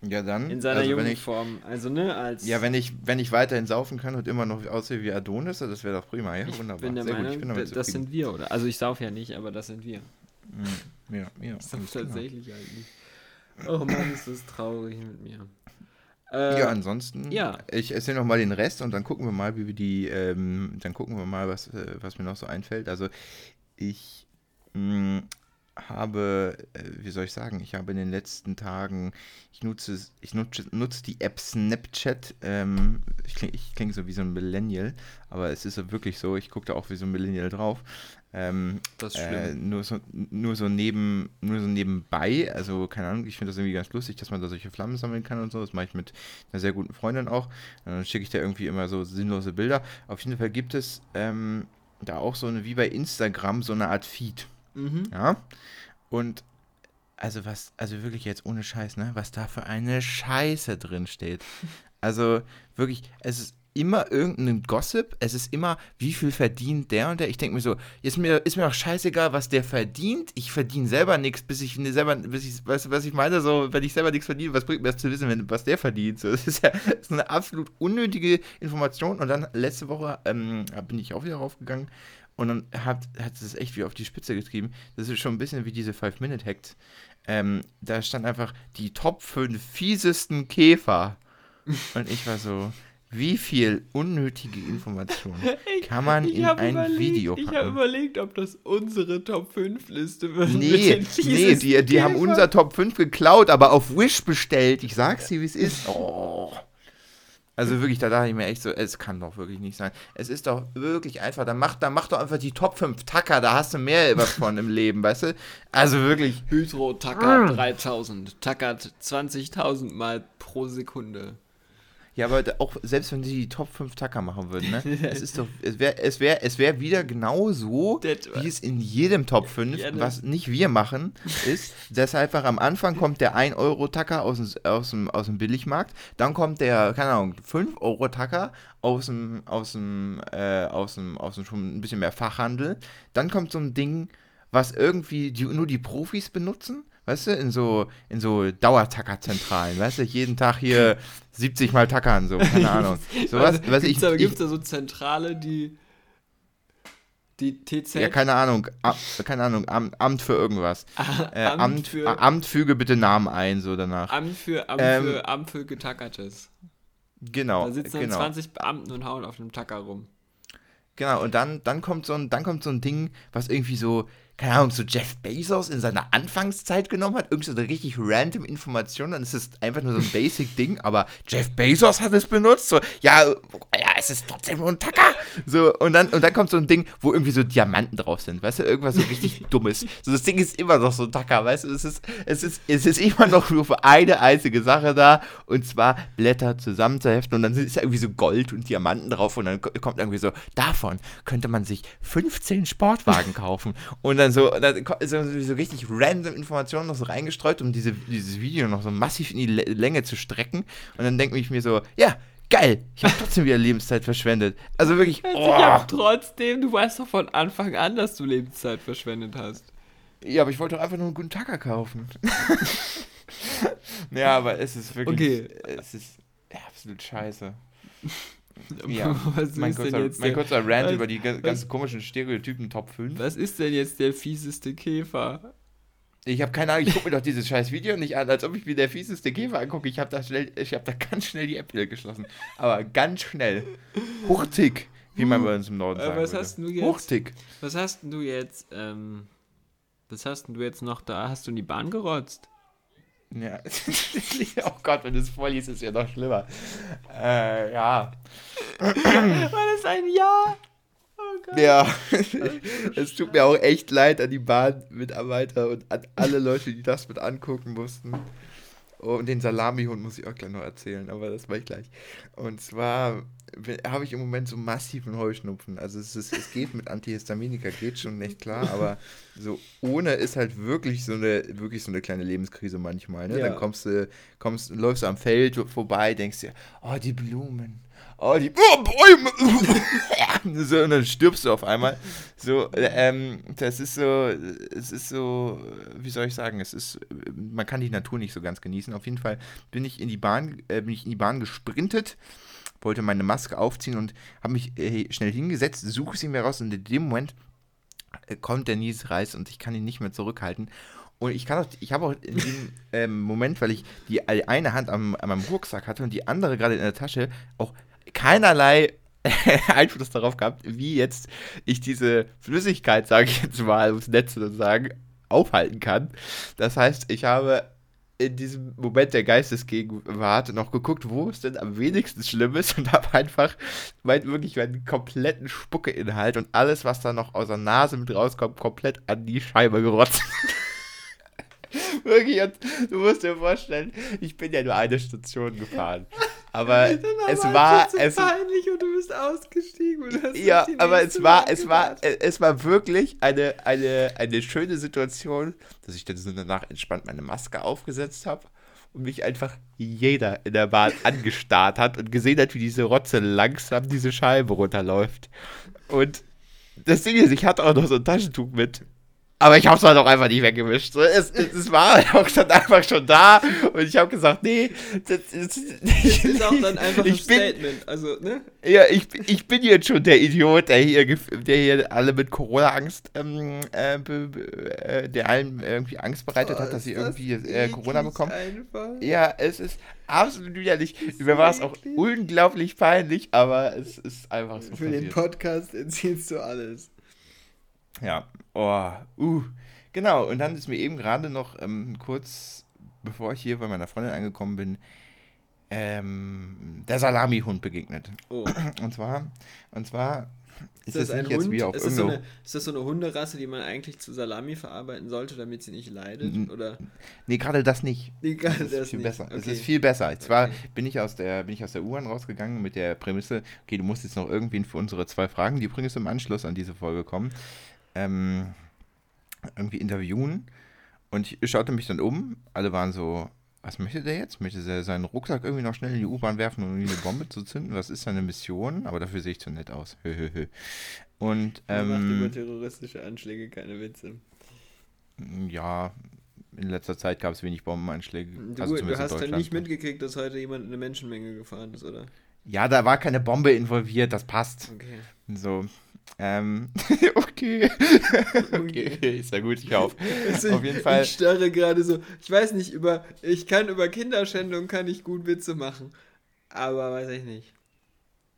Ja, dann. In seiner also jungen ich, Form. Also, ne, als. Ja, wenn ich, wenn ich weiterhin saufen kann und immer noch aussehe wie Adonis, das wäre doch prima, ja? Ich Wunderbar. bin der Sehr Meinung, gut, ich bin damit das sind wir, oder? Also ich sauf ja nicht, aber das sind wir. Mm, Ja, ja. Ich sauf alles klar. tatsächlich eigentlich. Oh Mann, ist das traurig mit mir. Äh, Ja, ansonsten, ja. ich erzähle noch mal den Rest und dann gucken wir mal, wie wir die, ähm, dann gucken wir mal, was, äh, was mir noch so einfällt. Also ich mh, habe, äh, wie soll ich sagen, ich habe in den letzten Tagen, ich nutze, ich nutze, nutze die App Snapchat. Ähm, ich klinge kling so wie so ein Millennial, aber es ist wirklich so, ich gucke da auch wie so ein Millennial drauf. Ähm, das ist äh, schlimm. nur, so, nur, so neben, nur so nebenbei, also keine Ahnung, ich finde das irgendwie ganz lustig, dass man da solche Flammen sammeln kann und so. Das mache ich mit einer sehr guten Freundin auch. Und dann schicke ich da irgendwie immer so sinnlose Bilder. Auf jeden Fall gibt es ähm, da auch so eine, wie bei Instagram, so eine Art Feed. mhm. Ja. Und also was, also wirklich jetzt ohne Scheiß, ne, was da für eine Scheiße drin steht. Also wirklich, es ist immer irgendein Gossip, es ist immer, wie viel verdient der und der. Ich denke mir so, ist mir, ist mir auch scheißegal, was der verdient. Ich verdiene selber nichts, bis ich ne- selber, bis ich, weißt du, was ich meine? So, wenn ich selber nichts verdiene, was bringt mir das zu wissen, wenn, was der verdient? So, das ist ja das ist eine absolut unnötige Information. Und dann letzte Woche ähm, bin ich auch wieder raufgegangen und dann hat, hat es echt wie auf die Spitze getrieben. Das ist schon ein bisschen wie diese 5-Minute-Hacks. Ähm, da stand einfach die Top 5 fiesesten Käfer. Und ich war so, wie viel unnötige Informationen kann man in ein überlegt, Video Ich habe packen? überlegt, ob das unsere Top 5 Liste wird. Nee, nee, die, die haben unser Top 5 geklaut, aber auf Wish bestellt. Ich sag's dir, wie es ist. Oh. Also wirklich, da dachte ich mir echt so, es kann doch wirklich nicht sein. Es ist doch wirklich einfach, dann mach, dann mach doch einfach die Top 5 Tacker, da hast du mehr was von im Leben, weißt du? Also wirklich, Hydro tackert 3000, tackert 20.000 Mal pro Sekunde. Ja, aber auch selbst wenn sie die Top 5 Tacker machen würden, ne? es ist doch, es wäre es wär, es wär wieder genau so, Das- wie es in jedem Top 5, Ja, was nicht wir machen, ist, dass einfach am Anfang kommt der 1-Euro-Tacker aus dem, aus, dem, aus dem Billigmarkt, dann kommt der, keine Ahnung, 5-Euro-Tacker aus dem, aus dem, äh, aus dem, aus dem schon ein bisschen mehr Fachhandel, dann kommt so ein Ding, was irgendwie die, nur die Profis benutzen. Weißt du, in so, in so Dauertackerzentralen, weißt du, jeden Tag hier 70 Mal tackern, so, keine Ahnung. So was, was ich, gibt's da, ich, gibt's da so Zentrale, die die TZ ja, keine Ahnung, Am, keine Ahnung, Amt, Amt für irgendwas. Äh, Amt Amt, für- Amt, füge bitte Namen ein, so danach. Amt für Amt, Ähm, für Amt für Getackertes. Genau, Da sitzen genau. 20 Beamten und hauen auf dem Tacker rum. Genau, und dann, dann, kommt so ein, dann kommt so ein Ding, was irgendwie so, keine Ahnung, so Jeff Bezos in seiner Anfangszeit genommen hat, irgendwie so eine richtig random Information, dann ist es einfach nur so ein Basic-Ding, aber Jeff Bezos hat es benutzt, so, ja, ja, es ist trotzdem nur ein Tacker. So, und dann, und dann kommt so ein Ding, wo irgendwie so Diamanten drauf sind, weißt du, irgendwas so richtig Dummes. So, das Ding ist immer noch so ein Tacker, weißt du, es ist, es ist, es ist immer noch nur für eine einzige Sache da, und zwar Blätter zusammenzuheften, und dann ist irgendwie so Gold und Diamanten drauf, und dann kommt irgendwie so, davon könnte man sich 15 Sportwagen kaufen. Und dann so, dann so, so richtig random Informationen noch so reingestreut, um diese, dieses Video noch so massiv in die Länge zu strecken. Und dann denke ich mir so, ja, geil, ich habe trotzdem wieder Lebenszeit verschwendet. Also wirklich, oh. Ich habe trotzdem, du weißt doch von Anfang an, dass du Lebenszeit verschwendet hast. Ja, aber ich wollte doch einfach nur einen guten Tacker kaufen. ja, aber es ist wirklich, okay. es ist absolut scheiße. Ja, mein, kurzer, mein kurzer Rant was, über die ganzen was, komischen Stereotypen Top 5. Was ist denn jetzt der fieseste Käfer? Ich habe keine Ahnung, ich gucke mir doch dieses scheiß Video nicht an, als ob ich mir der fieseste Käfer angucke. Ich habe da schnell, ich habe da ganz schnell die App geschlossen. Aber ganz schnell. Hurtig, wie man bei uns im Norden äh, sagt. Was würde. hast du jetzt? Hurtig. Was hast du jetzt, ähm, was hast du jetzt noch da? Hast du in die Bahn gerotzt? Ja. oh Gott, wenn du es vorliest, ist es ja noch schlimmer. Äh, ja. War das ein Ja? Oh ja, es tut mir auch echt leid an die Bahnmitarbeiter und an alle Leute, die das mit angucken mussten. Oh, und den Salamihund muss ich auch gleich noch erzählen, aber das mache ich gleich. Und zwar habe ich im Moment so massiven Heuschnupfen. Also es, ist, es geht mit Antihistaminika, geht schon echt klar, aber so ohne ist halt wirklich so eine, wirklich so eine kleine Lebenskrise manchmal. Ne? Ja. Dann kommst du, kommst, läufst du am Feld vorbei, denkst dir, oh, die Blumen, oh, die oh, Bäume. so, und dann stirbst du auf einmal. So, ähm, das ist so, es ist so, wie soll ich sagen, es ist, man kann die Natur nicht so ganz genießen. Auf jeden Fall bin ich in die Bahn, äh, bin ich in die Bahn gesprintet wollte meine Maske aufziehen und habe mich äh, schnell hingesetzt, suche sie mir raus und in dem Moment äh, kommt der Niesreiz und ich kann ihn nicht mehr zurückhalten. Und ich kann auch, ich habe auch in dem ähm, Moment, weil ich die eine Hand am, an meinem Rucksack hatte und die andere gerade in der Tasche, auch keinerlei Einfluss darauf gehabt, wie jetzt ich diese Flüssigkeit, sage ich jetzt mal, ums Netz sozusagen, aufhalten kann. Das heißt, ich habe in diesem Moment der Geistesgegenwart noch geguckt, wo es denn am wenigsten schlimm ist und habe einfach mein, wirklich meinen kompletten Spuckeinhalt und alles, was da noch aus der Nase mit rauskommt, komplett an die Scheibe gerotzt. wirklich, du musst dir vorstellen, ich bin ja nur eine Station gefahren. Aber es war es peinlich und du bist ausgestiegen und Ja, aber es war es war es war wirklich eine eine eine schöne Situation, dass ich dann so danach entspannt meine Maske aufgesetzt habe und mich einfach jeder in der Bahn angestarrt hat und gesehen hat, wie diese Rotze langsam diese Scheibe runterläuft. Und das Ding ist, ich hatte auch noch so ein Taschentuch mit. Aber ich hab's halt auch einfach nicht weggewischt. So, es, es war auch schon einfach schon da und ich habe gesagt, nee, das, das, das ist auch dann einfach ein Statement. Also, ne? Ja, ich, ich bin jetzt schon der Idiot, der hier, der hier alle mit Corona-Angst, ähm, äh, äh, der allen irgendwie Angst bereitet oh, hat, dass sie irgendwie äh, Corona bekommen. Einfach. Ja, es ist absolut widerlich. Mir war es auch unglaublich peinlich, aber es ist einfach so. Für passiert. den Podcast erzählst du alles. Ja, oh, uh. Genau, und dann ist mir eben gerade noch ähm, kurz, bevor ich hier bei meiner Freundin angekommen bin, ähm, der Salami-Hund begegnet. Oh. Und zwar, und zwar ist, ist das, das jetzt wieder auf ist das, so eine, ist das so eine Hunderasse, die man eigentlich zu Salami verarbeiten sollte, damit sie nicht leidet? Oder? Nee, gerade das nicht. Nee, gerade das, ist viel nicht. besser. Okay. Es ist viel besser. Zwar okay. bin ich aus der, bin ich aus der U-Bahn rausgegangen mit der Prämisse, okay, du musst jetzt noch irgendwen für unsere zwei Fragen, die übrigens im Anschluss an diese Folge kommen, ähm, irgendwie interviewen. Und ich schaute mich dann um. Alle waren so, was möchte der jetzt? Möchte er seinen Rucksack irgendwie noch schnell in die U-Bahn werfen, um eine Bombe zu zünden? Was ist seine Mission? Aber dafür sehe ich zu nett aus. Und, ähm, macht über terroristische Anschläge keine Witze. Ja, in letzter Zeit gab es wenig Bombenanschläge. Du, also du hast ja nicht mitgekriegt, dass heute jemand in eine Menschenmenge gefahren ist, oder? Ja, da war keine Bombe involviert, das passt. Okay. So, ähm, okay. okay, ist ja gut, ich auf. Also auf jeden Fall. Ich starre gerade so, ich weiß nicht, über, ich kann über Kinderschändung kann ich gut Witze machen, aber weiß ich nicht.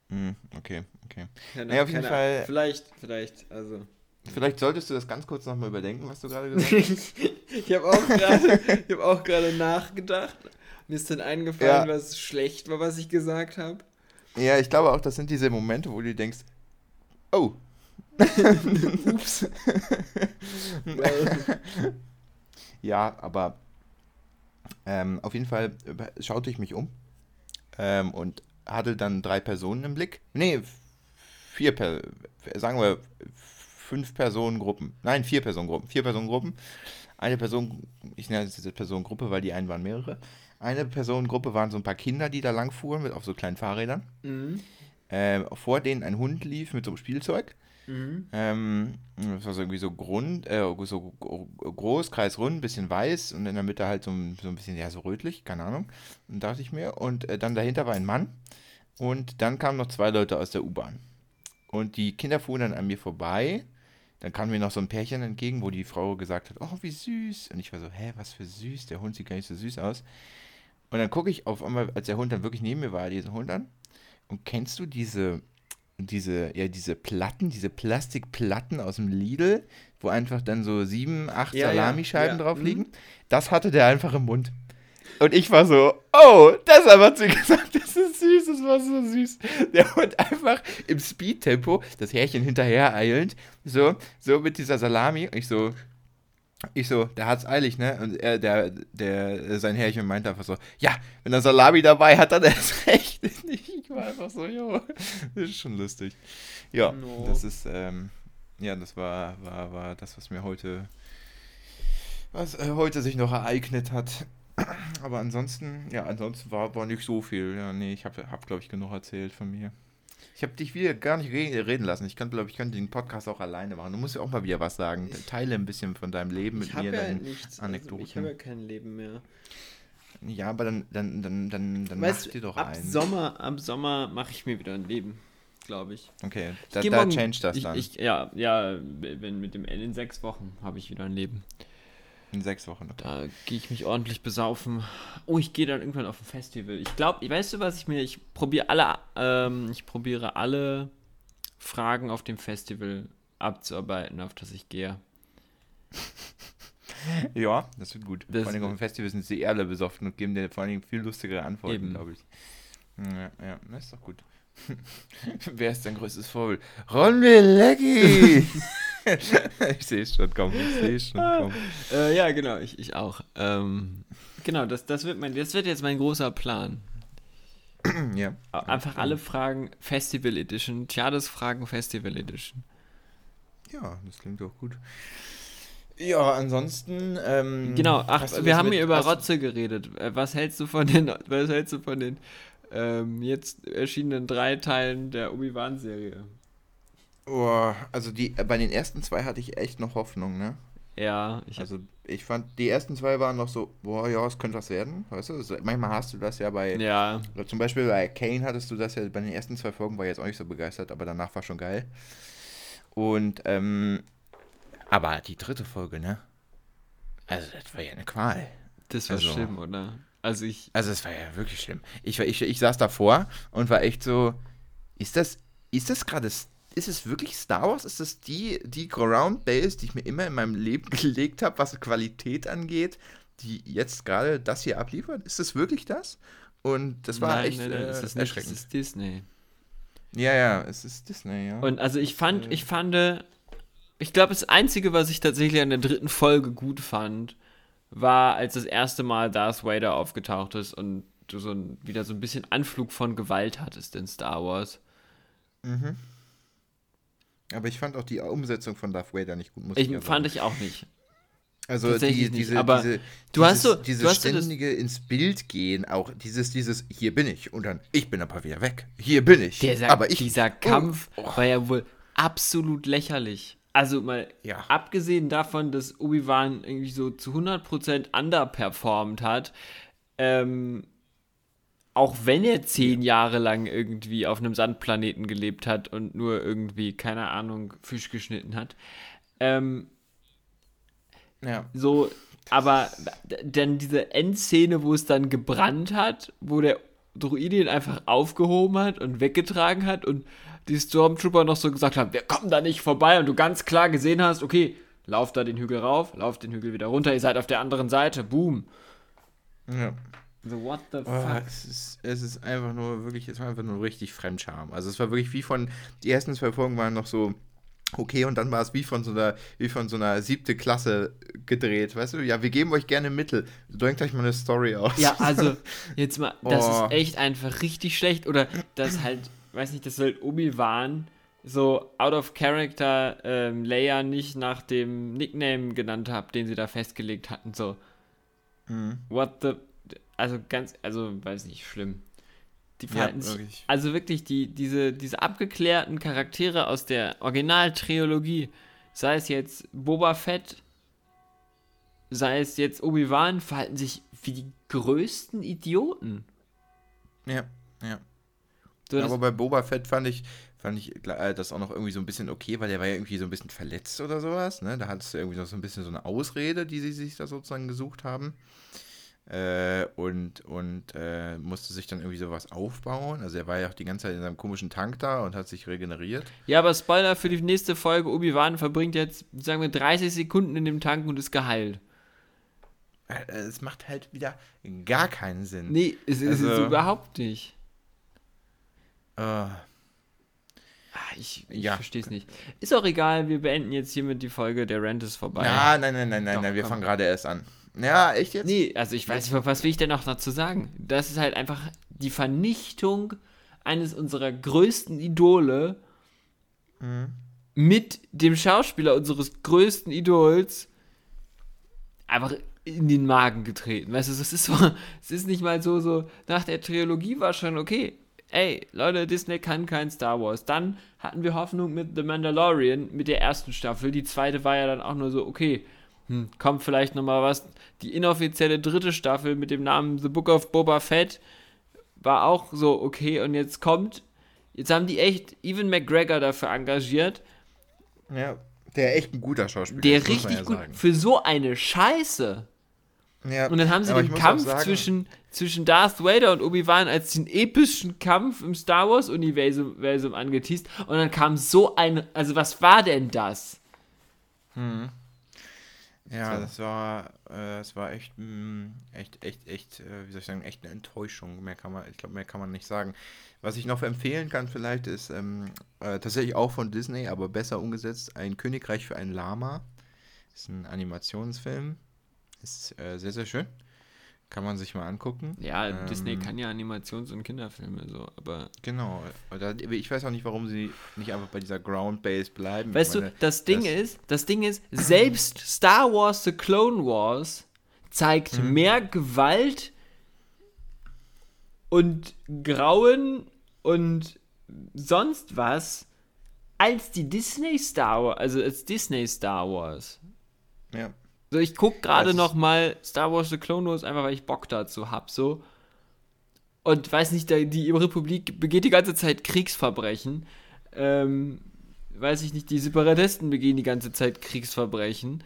Hm, okay, okay. Keine, naja, auf jeden Fall. Vielleicht, vielleicht, also. Vielleicht solltest du das ganz kurz nochmal überdenken, was du gerade gesagt hast. ich habe auch gerade hab nachgedacht. Mir ist dann eingefallen, ja. was schlecht war, was ich gesagt habe. Ja, ich glaube auch, das sind diese Momente, wo du denkst, oh. Ups. ja, aber ähm, auf jeden Fall schaute ich mich um ähm, und hatte dann drei Personen im Blick. Nee, vier, per sagen wir fünf Personengruppen. Nein, vier Personengruppen. Vier Personengruppen. Eine Person, ich nenne es jetzt Personengruppe, weil die einen waren mehrere. Eine Personengruppe waren so ein paar Kinder, die da lang fuhren mit auf so kleinen Fahrrädern. Mhm. Äh, vor denen ein Hund lief mit so einem Spielzeug. Mhm. Ähm, das war so irgendwie so Grund, äh, so groß, kreisrund, bisschen weiß und in der Mitte halt so, so ein bisschen, ja, so rötlich, keine Ahnung. Und dachte ich mir. Und äh, dann dahinter war ein Mann. Und dann kamen noch zwei Leute aus der U-Bahn. Und die Kinder fuhren dann an mir vorbei. Dann kam mir noch so ein Pärchen entgegen, wo die Frau gesagt hat, oh, wie süß. Und ich war so, hä, was für süß, der Hund sieht gar nicht so süß aus. Und dann gucke ich auf einmal, als der Hund dann wirklich neben mir war, diesen Hund an. Und kennst du diese, diese, ja, diese Platten, diese Plastikplatten aus dem Lidl, wo einfach dann so sieben, acht ja, Salamischeiben ja, drauf liegen? Mhm. Das hatte der einfach im Mund. Und ich war so, oh, deshalb hat sie gesagt, das ist süß, das war so süß. Der Hund einfach im Speedtempo, das Härchen hinterher eilend, so, so mit dieser Salami. Und ich so, ich so, der hat's eilig, ne? Und er, der, der, sein Herrchen meinte einfach so, ja, wenn er Salami dabei hat, dann erst recht. Ich war einfach so, jo, das ist schon lustig. Ja, no. das ist, ähm, ja, das war, war, war das, was mir heute, was äh, heute sich noch ereignet hat. Aber ansonsten, ja, ansonsten war, war nicht so viel. Ja, nee, ich habe, hab, glaube ich, genug erzählt von mir. Ich habe dich wieder gar nicht reden lassen. Ich kann, glaube ich, könnte den Podcast auch alleine machen. Du musst ja auch mal wieder was sagen. Teile ein bisschen von deinem Leben mit mir, ja nichts, Anekdoten. Also ich habe ja kein Leben mehr. Ja, aber dann, dann, dann, dann, dann weißt, mach dir doch ab einen. Sommer, ab Sommer mache ich mir wieder ein Leben, glaube ich. Okay, da, da morgen, change das dann. Ich, ja, ja, wenn mit dem L in sechs Wochen habe ich wieder ein Leben. In sechs Wochen. Okay. Da gehe ich mich ordentlich besaufen. Oh, ich gehe dann irgendwann auf ein Festival. Ich glaube, weißt du, was ich mir. Ich probiere alle, ähm, ich probiere alle Fragen auf dem Festival abzuarbeiten, auf das ich gehe. ja, das wird gut. Das vor allem auf dem Festival sind sie alle besoffen und geben dir vor allem viel lustigere Antworten, glaube ich. Ja, ja, das ist doch gut. Wer ist dein größtes Vorbild? Ron Leggy! ich sehe es schon kommen, ich sehe es schon kommen. Äh, ja, genau, ich, ich auch. Ähm, genau, das, das, wird mein, das wird jetzt mein großer Plan. ja. Einfach alle Fragen Festival Edition, Tjades Fragen Festival Edition. Ja, das klingt doch gut. Ja, ansonsten. Ähm, genau, ach, wir haben hier über Rotze geredet. Äh, was hältst du von den, was hältst du von den ähm, jetzt erschienenen drei Teilen der Obi-Wan-Serie? Oh, also die, bei den ersten zwei hatte ich echt noch Hoffnung, ne? Ja, ich Also ich fand, die ersten zwei waren noch so, boah, ja, es könnte was werden, weißt du? Also, manchmal hast du das ja bei, ja. zum Beispiel bei Kane hattest du das ja, bei den ersten zwei Folgen war ich jetzt auch nicht so begeistert, aber danach war schon geil. Und, ähm, aber die dritte Folge, ne? Also das war ja eine Qual. Das war also, schlimm, oder? Also ich... Also es war ja wirklich schlimm. Ich, ich, ich saß davor und war echt so, ist das, ist das gerade ist es wirklich Star Wars? Ist es die, die Ground Base, die ich mir immer in meinem Leben gelegt habe, was Qualität angeht, die jetzt gerade das hier abliefert? Ist es wirklich das? Und das war nein, echt nein, nein, äh, ist erschreckend. es ist Disney. Ja, ja, es ist Disney, ja. Und also ich fand, ich fand, ich glaube, das Einzige, was ich tatsächlich an der dritten Folge gut fand, war, als das erste Mal Darth Vader aufgetaucht ist und du so ein, wieder so ein bisschen Anflug von Gewalt hattest in Star Wars. Mhm. Aber ich fand auch die Umsetzung von Darth Vader nicht gut. Muss ich, ich fand ich auch nicht. Also die, diese, aber diese, du hast so, dieses du hast ständige so ins Bild gehen, auch dieses, dieses, hier bin ich und dann, ich bin aber wieder weg. Hier bin ich. Dieser, aber ich, dieser Kampf oh, oh. war ja wohl absolut lächerlich. Also mal ja. abgesehen davon, dass Obi-Wan irgendwie so zu 100% underperformed hat, ähm, auch wenn er zehn Jahre lang irgendwie auf einem Sandplaneten gelebt hat und nur irgendwie, keine Ahnung, Fisch geschnitten hat. Ähm, ja. So, aber dann diese Endszene, wo es dann gebrannt hat, wo der Druide ihn einfach aufgehoben hat und weggetragen hat und die Stormtrooper noch so gesagt haben, wir kommen da nicht vorbei und du ganz klar gesehen hast, okay, lauft da den Hügel rauf, lauft den Hügel wieder runter, ihr seid auf der anderen Seite, boom. Ja. So, what the Oh, fuck? es, ist, es ist einfach nur wirklich, es war einfach nur richtig Fremdscham. Also es war wirklich wie von, die ersten zwei Folgen waren noch so okay und dann war es wie von so einer, wie von so einer siebte Klasse gedreht, weißt du? Ja, wir geben euch gerne Mittel. Denkt euch mal eine Story aus. Ja, also, jetzt mal, das Oh. ist echt einfach richtig schlecht. Oder das halt, weiß nicht, das halt Obi-Wan so out of character ähm, Leia nicht nach dem Nickname genannt habt, den sie da festgelegt hatten. So, Mhm. what the. Also ganz, also weiß nicht, schlimm. Die Ja, verhalten sich. wirklich. Also wirklich, die, diese, diese abgeklärten Charaktere aus der Originaltrilogie, sei es jetzt Boba Fett, sei es jetzt Obi-Wan, verhalten sich wie die größten Idioten. Ja, ja. Das, Aber bei Boba Fett fand ich, fand ich äh, das auch noch irgendwie so ein bisschen okay, weil der war ja irgendwie so ein bisschen verletzt oder sowas. Ne? Da hattest du irgendwie noch so ein bisschen so eine Ausrede, die sie sich da sozusagen gesucht haben. Äh, und und äh, musste sich dann irgendwie sowas aufbauen. Also er war ja auch die ganze Zeit in seinem komischen Tank da und hat sich regeneriert. ja, aber Spoiler für die nächste Folge: Obi-Wan verbringt jetzt, sagen wir, 30 Sekunden in dem Tank und ist geheilt. Äh, Es macht halt wieder gar keinen Sinn. Nee, es ist es Also- überhaupt nicht. Äh, ich ich Ja. verstehe es nicht. Ist auch egal, wir beenden jetzt hiermit die Folge. Der Rant ist vorbei. ja, nein, nein, nein, nein, Doch, nein, wir komm. fangen gerade erst an. Ja, echt jetzt? Nee, also ich weiß nicht, was will ich denn noch dazu sagen? Das ist halt einfach die Vernichtung eines unserer größten Idole Mhm. mit dem Schauspieler unseres größten Idols einfach in den Magen getreten. Weißt du, es ist so, es ist nicht mal so, so, nach der Trilogie war schon okay. Ey, Leute, Disney kann kein Star Wars. Dann hatten wir Hoffnung mit The Mandalorian, mit der ersten Staffel. Die zweite war ja dann auch nur so, okay, hm, kommt vielleicht nochmal was. Die inoffizielle dritte Staffel mit dem Namen The Book of Boba Fett war auch so, okay, und jetzt kommt, jetzt haben die echt Evan McGregor dafür engagiert, Ja, der echt ein guter Schauspieler der ist, man richtig ja gut sagen. für so eine Scheiße. Ja, Und dann haben sie den Kampf zwischen, zwischen Darth Vader und Obi-Wan als den epischen Kampf im Star Wars-Universum Universum angeteased. Und dann kam so ein. Also, was war denn das? Ja, So. das war, äh, das war echt, mh, echt, echt, echt, äh, wie soll ich sagen, echt eine Enttäuschung. Mehr kann man, ich glaube, mehr kann man nicht sagen. Was ich noch empfehlen kann vielleicht ist ähm, äh, tatsächlich auch von Disney, aber besser umgesetzt, ein Königreich für ein Lama. Ist ein Animationsfilm. Ist äh, sehr, sehr schön. Kann man sich mal angucken. Ja, Ähm, Disney kann ja Animations- und Kinderfilme so, aber. Genau. Ich weiß auch nicht, warum sie nicht einfach bei dieser Ground Base bleiben. Weißt ich du, meine, das Ding das- ist, das Ding ist, selbst Star Wars The Clone Wars zeigt Mhm. mehr Gewalt und Grauen und sonst was als die Disney Star Wars, also als Disney Star Wars. Ja. So, ich guck gerade noch mal Star Wars The Clone Wars, einfach weil ich Bock dazu hab, so. Und weiß nicht, die Republik begeht die ganze Zeit Kriegsverbrechen. Ähm, weiß ich nicht, die Separatisten begehen die ganze Zeit Kriegsverbrechen.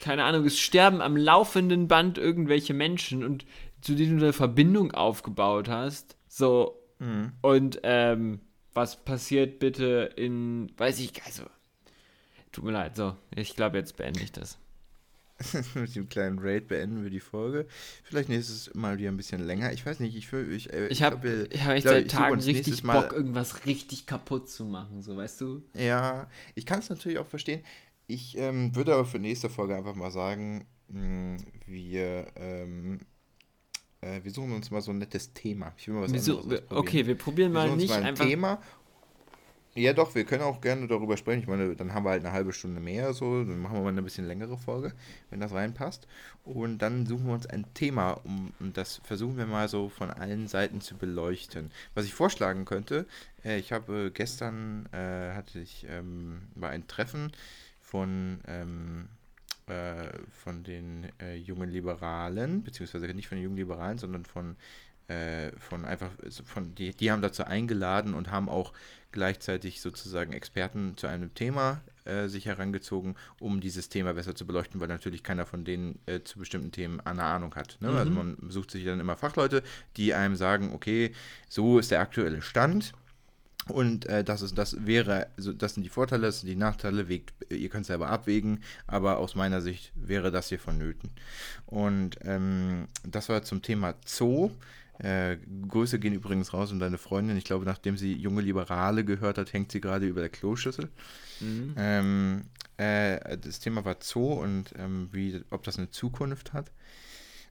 Keine Ahnung, es sterben am laufenden Band irgendwelche Menschen und zu denen du eine Verbindung aufgebaut hast. So, Mhm. und ähm, was passiert bitte in, weiß ich, also, tut mir leid, so, ich glaube, jetzt beende ich das. Mit dem kleinen Raid beenden wir die Folge. Vielleicht nächstes Mal wieder ein bisschen länger. Ich weiß nicht, ich fühle ich, äh, Ich habe ich hab seit ich suche Tagen richtig Mal- Bock, irgendwas richtig kaputt zu machen, so, weißt du? Ja, ich kann es natürlich auch verstehen. Ich ähm, würde aber für nächste Folge einfach mal sagen, mh, wir, ähm, äh, wir suchen uns mal so ein nettes Thema. Ich will mal was Wieso, anderes ausprobieren. okay, wir probieren wir mal nicht mal ein einfach. Thema. Ja, doch, wir können auch gerne darüber sprechen. Ich meine, dann haben wir halt eine halbe Stunde mehr, so, dann machen wir mal eine bisschen längere Folge, wenn das reinpasst. Und dann suchen wir uns ein Thema um, und das versuchen wir mal so von allen Seiten zu beleuchten. Was ich vorschlagen könnte, äh, ich habe äh, gestern äh, hatte ich ähm, war ein Treffen von ähm, äh, von den äh, jungen Liberalen, beziehungsweise nicht von den jungen Liberalen, sondern von äh, von einfach von die, die haben dazu eingeladen und haben auch gleichzeitig sozusagen Experten zu einem Thema äh, sich herangezogen, um dieses Thema besser zu beleuchten, weil natürlich keiner von denen äh, zu bestimmten Themen eine Ahnung hat. Ne? Also Mhm. man sucht sich dann immer Fachleute, die einem sagen, okay, so ist der aktuelle Stand. Und äh, das ist, das wäre, also das sind die Vorteile, das sind die Nachteile, wägt, ihr könnt es selber abwägen, aber aus meiner Sicht wäre das hier vonnöten. Und ähm, das war zum Thema Zoo. Äh, Grüße gehen übrigens raus und deine Freundin. Ich glaube, nachdem sie junge Liberale gehört hat, hängt sie gerade über der Kloschüssel. Mhm. Ähm, äh, das Thema war Zoo und ähm, wie, ob das eine Zukunft hat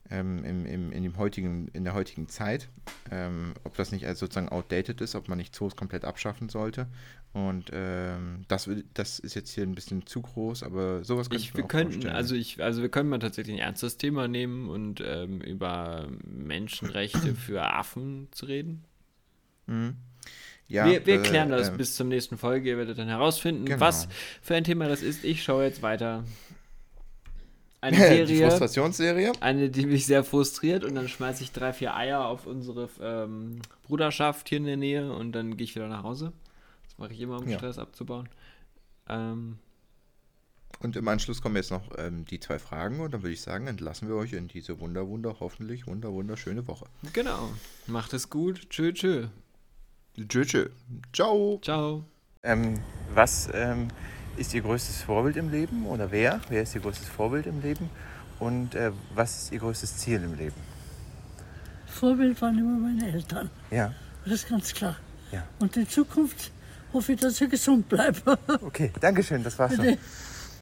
ähm, im, im, in, dem heutigen, in der heutigen Zeit, ähm, ob das nicht als sozusagen outdated ist, ob man nicht Zoos komplett abschaffen sollte. Und ähm, das, das ist jetzt hier ein bisschen zu groß, aber sowas könnte ich, ich mir wir könnten, vorstellen. Also, ich, also wir können mal tatsächlich ein ernstes Thema nehmen und ähm, über Menschenrechte für Affen zu reden. Mhm. Ja, wir, wir äh, klären das äh, bis zur nächsten Folge. Ihr werdet dann herausfinden, genau. was für ein Thema das ist. Ich schaue jetzt weiter eine Serie. Die Frustrationsserie. Eine, die mich sehr frustriert und dann schmeiße ich drei, vier Eier auf unsere ähm, Bruderschaft hier in der Nähe und dann gehe ich wieder nach Hause. Das mache ich immer, um ja. Stress abzubauen. Ähm, und im Anschluss kommen jetzt noch ähm, die zwei Fragen und dann würde ich sagen, entlassen wir euch in diese wunder, wunder, hoffentlich wunder, wunderschöne Woche. Genau. Macht es gut. Tschö, tschö. Tschö, tschö. Ciao. Ciao. Ähm, was ähm, ist Ihr größtes Vorbild im Leben oder wer? Wer ist Ihr größtes Vorbild im Leben? Und äh, was ist Ihr größtes Ziel im Leben? Vorbild waren immer meine Eltern. Ja. Das ist ganz klar. Ja. Und in Zukunft hoffe ich, dass ich gesund bleibe. Okay, danke schön, das war's schon.